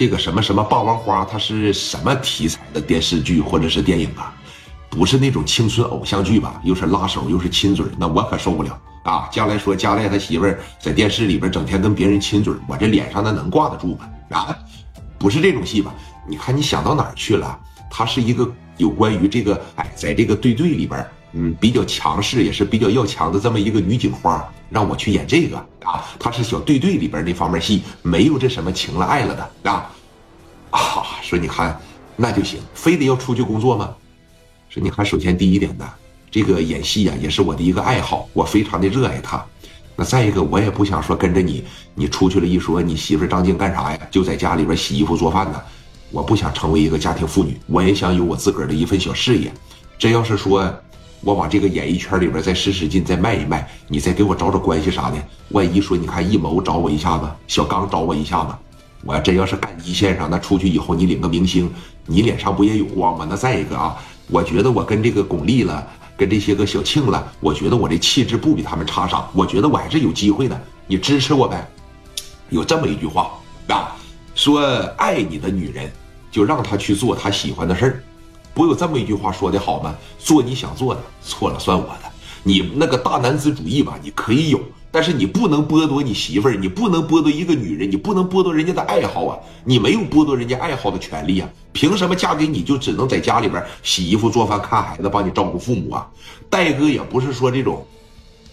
这个什么什么霸王花，它是什么题材的电视剧或者是电影啊？不是那种青春偶像剧吧？又是拉手又是亲嘴，那我可受不了啊！将来说加代他媳妇儿在电视里边整天跟别人亲嘴，我这脸上那能挂得住吗？啊，不是这种戏吧？你看你想到哪儿去了？它是一个有关于这个，哎，在这个队队里边，嗯，比较强势也是比较要强的这么一个女警花，让我去演这个啊，她是小队队里边那方面戏，没有这什么情了爱了的啊啊！说你看那就行，非得要出去工作吗？说，你看，首先第一点呢，这个演戏呀，也是我的一个爱好，我非常的热爱它。那再一个，我也不想说跟着你，你出去了一说你媳妇张静干啥呀？就在家里边洗衣服做饭呢。我不想成为一个家庭妇女，我也想有我自个儿的一份小事业。这要是说我往这个演艺圈里边再使使劲，再卖一卖，你再给我找找关系啥的，万一说你看艺谋找我一下子，小刚找我一下子，我真要是干一线上，那出去以后你领个明星，你脸上不也有光吗？那再一个啊。我觉得我跟这个巩俐了，跟这些个小庆了，我觉得我这气质不比他们差啥。我觉得我还是有机会的，你支持我呗。有这么一句话啊，说爱你的女人，就让她去做她喜欢的事儿。不有这么一句话说的好吗？做你想做的，错了算我的。你那个大男子主义吧，你可以有。但是你不能剥夺你媳妇儿，你不能剥夺一个女人，你不能剥夺人家的爱好啊！你没有剥夺人家爱好的权利啊！凭什么嫁给你就只能在家里边洗衣服、做饭、看孩子，帮你照顾父母啊？戴哥也不是说这种，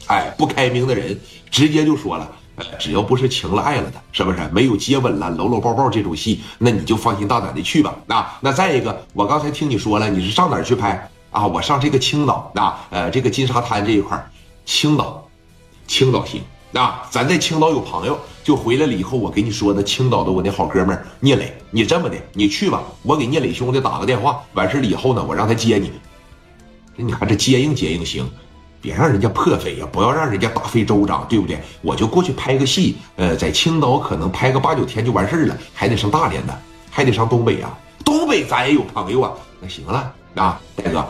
哎，不开明的人，直接就说了，只要不是情了爱了的，是不是？没有接吻了、搂搂抱抱这种戏，那你就放心大胆的去吧。那那再一个，我刚才听你说了，你是上哪儿去拍啊？我上这个青岛啊，呃，这个金沙滩这一块青岛。青岛行啊，咱在青岛有朋友，就回来了以后，我给你说的青岛的我那好哥们聂磊，你这么的，你去吧，我给聂磊兄弟打个电话，完事了以后呢，我让他接你。你看这接应接应行，别让人家破费呀，不要让人家大费周章，对不对？我就过去拍个戏，呃，在青岛可能拍个八九天就完事儿了，还得上大连呢，还得上东北啊，东北咱也有朋友啊。那行了啊，大哥，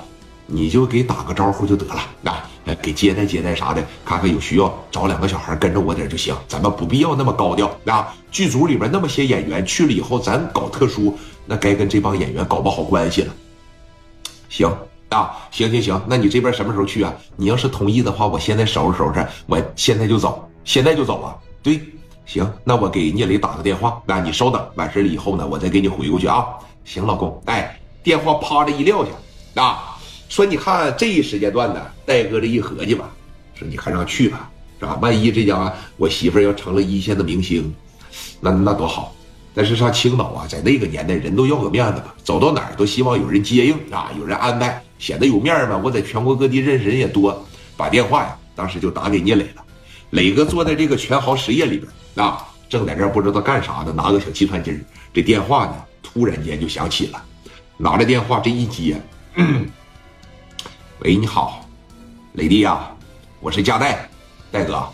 你就给打个招呼就得了啊。给接待接待啥的，看看有需要找两个小孩跟着我点就行，咱们不必要那么高调啊。剧组里边那么些演员去了以后，咱搞特殊，那该跟这帮演员搞不好关系了。行啊，行行行，那你这边什么时候去啊？你要是同意的话，我现在收拾收拾，我现在就走，现在就走啊。对，行，那我给聂磊打个电话，那你稍等，完事了以后呢，我再给你回过去啊。行，老公，哎，电话啪的一撂下，啊。说你看这一时间段呢，戴哥这一合计吧，说你看让去吧，是吧？万一这家我媳妇要成了一线的明星，那那多好。但是上青岛啊，在那个年代，人都要个面子吧，走到哪儿都希望有人接应啊，有人安排，显得有面嘛。我在全国各地认识人也多，把电话呀，当时就打给聂磊了。磊哥坐在这个全豪实业里边啊，正在这不知道干啥呢，拿个小计算机这电话呢，突然间就响起了，拿着电话这一接。喂，你好，磊弟呀，我是加代，戴哥，